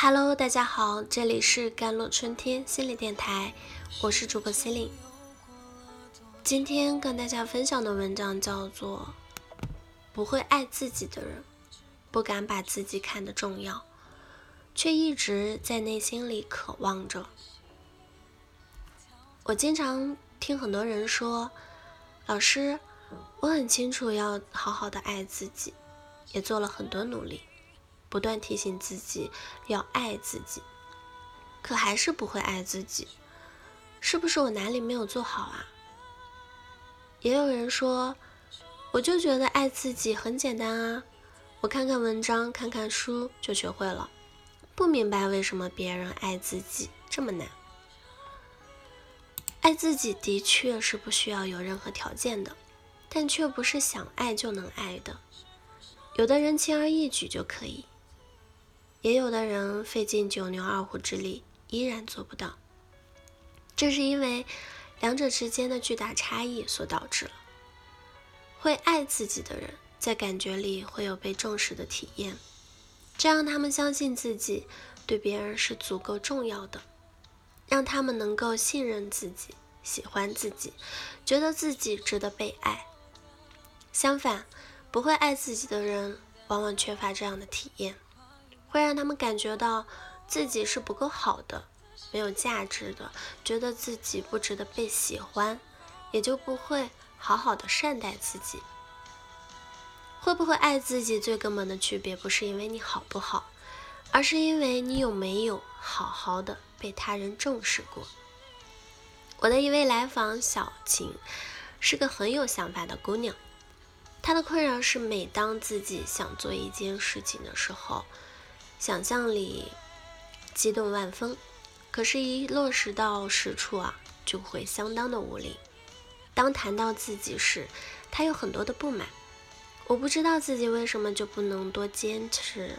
Hello，大家好，这里是甘露春天心理电台，我是主播心灵。今天跟大家分享的文章叫做《不会爱自己的人，不敢把自己看得重要，却一直在内心里渴望着》。我经常听很多人说，老师，我很清楚要好好的爱自己，也做了很多努力。不断提醒自己要爱自己，可还是不会爱自己，是不是我哪里没有做好啊？也有人说，我就觉得爱自己很简单啊，我看看文章，看看书就学会了，不明白为什么别人爱自己这么难。爱自己的确是不需要有任何条件的，但却不是想爱就能爱的，有的人轻而易举就可以。也有的人费尽九牛二虎之力，依然做不到。这是因为两者之间的巨大差异所导致了。会爱自己的人，在感觉里会有被重视的体验，这让他们相信自己对别人是足够重要的，让他们能够信任自己、喜欢自己，觉得自己值得被爱。相反，不会爱自己的人，往往缺乏这样的体验。会让他们感觉到自己是不够好的，没有价值的，觉得自己不值得被喜欢，也就不会好好的善待自己。会不会爱自己，最根本的区别不是因为你好不好，而是因为你有没有好好的被他人重视过。我的一位来访小晴，是个很有想法的姑娘，她的困扰是每当自己想做一件事情的时候。想象里激动万分，可是，一落实到实处啊，就会相当的无力。当谈到自己时，他有很多的不满。我不知道自己为什么就不能多坚持，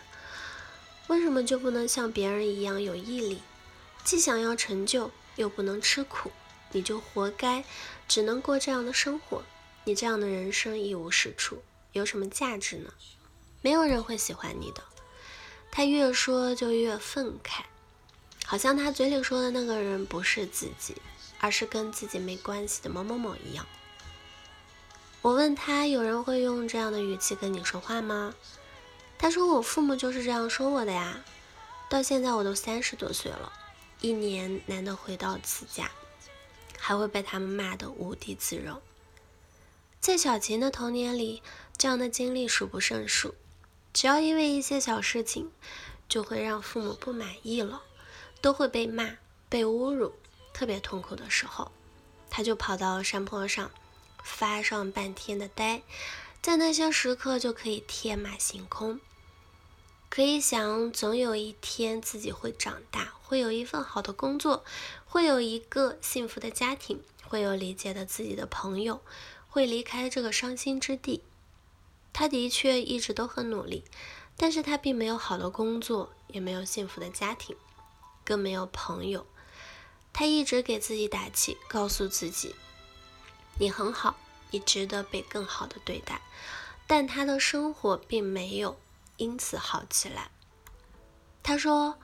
为什么就不能像别人一样有毅力？既想要成就，又不能吃苦，你就活该，只能过这样的生活。你这样的人生一无是处，有什么价值呢？没有人会喜欢你的。他越说就越愤慨，好像他嘴里说的那个人不是自己，而是跟自己没关系的某某某一样。我问他，有人会用这样的语气跟你说话吗？他说，我父母就是这样说我的呀。到现在我都三十多岁了，一年难得回到此家，还会被他们骂得无地自容。在小琴的童年里，这样的经历数不胜数。只要因为一些小事情，就会让父母不满意了，都会被骂、被侮辱，特别痛苦的时候，他就跑到山坡上发上半天的呆，在那些时刻就可以天马行空，可以想总有一天自己会长大，会有一份好的工作，会有一个幸福的家庭，会有理解的自己的朋友，会离开这个伤心之地。他的确一直都很努力，但是他并没有好的工作，也没有幸福的家庭，更没有朋友。他一直给自己打气，告诉自己：“你很好，你值得被更好的对待。”但他的生活并没有因此好起来。他说：“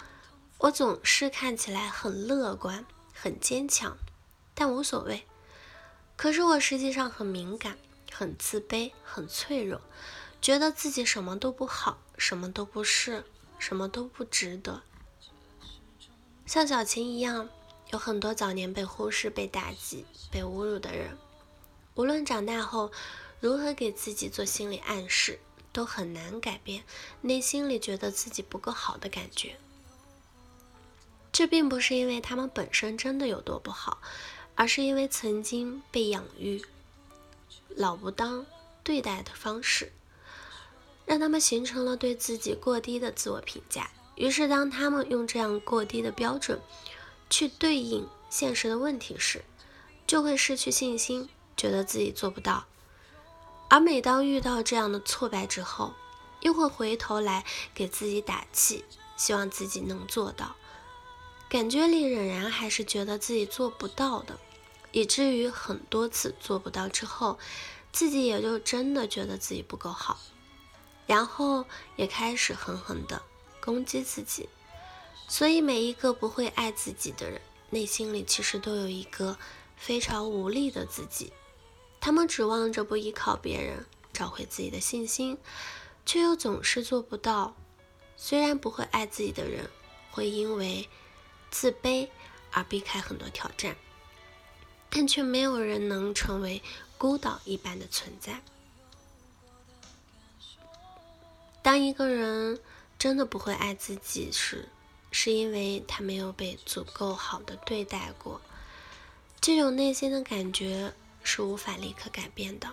我总是看起来很乐观、很坚强，但无所谓。可是我实际上很敏感。”很自卑，很脆弱，觉得自己什么都不好，什么都不是，什么都不值得。像小琴一样，有很多早年被忽视、被打击、被侮辱的人，无论长大后如何给自己做心理暗示，都很难改变内心里觉得自己不够好的感觉。这并不是因为他们本身真的有多不好，而是因为曾经被养育。老不当对待的方式，让他们形成了对自己过低的自我评价。于是，当他们用这样过低的标准去对应现实的问题时，就会失去信心，觉得自己做不到。而每当遇到这样的挫败之后，又会回头来给自己打气，希望自己能做到。感觉里仍然还是觉得自己做不到的。以至于很多次做不到之后，自己也就真的觉得自己不够好，然后也开始狠狠的攻击自己，所以，每一个不会爱自己的人，内心里其实都有一个非常无力的自己。他们指望着不依靠别人找回自己的信心，却又总是做不到。虽然不会爱自己的人会因为自卑而避开很多挑战，但却没有人能成为孤岛一般的存在。当一个人真的不会爱自己时，是因为他没有被足够好的对待过。这种内心的感觉是无法立刻改变的。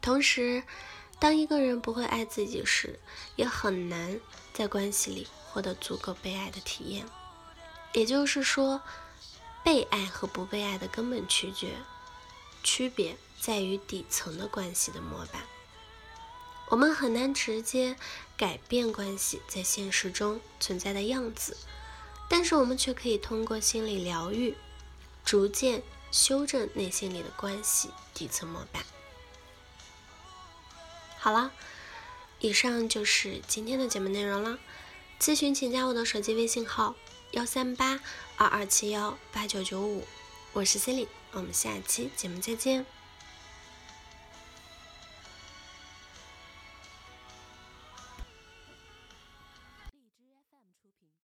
同时，当一个人不会爱自己时，也很难在关系里获得足够被爱的体验。也就是说，被爱和不被爱的根本区别，区别在于底层的关系的模板。我们很难直接改变关系在现实中存在的样子，但是我们却可以通过心理疗愈，逐渐修正内心里的关系底层模板。好了，以上就是今天的节目内容了。咨询请加我的手机微信号：幺三八二二七幺八九九五，我是 c i l y 我们下期节目再见。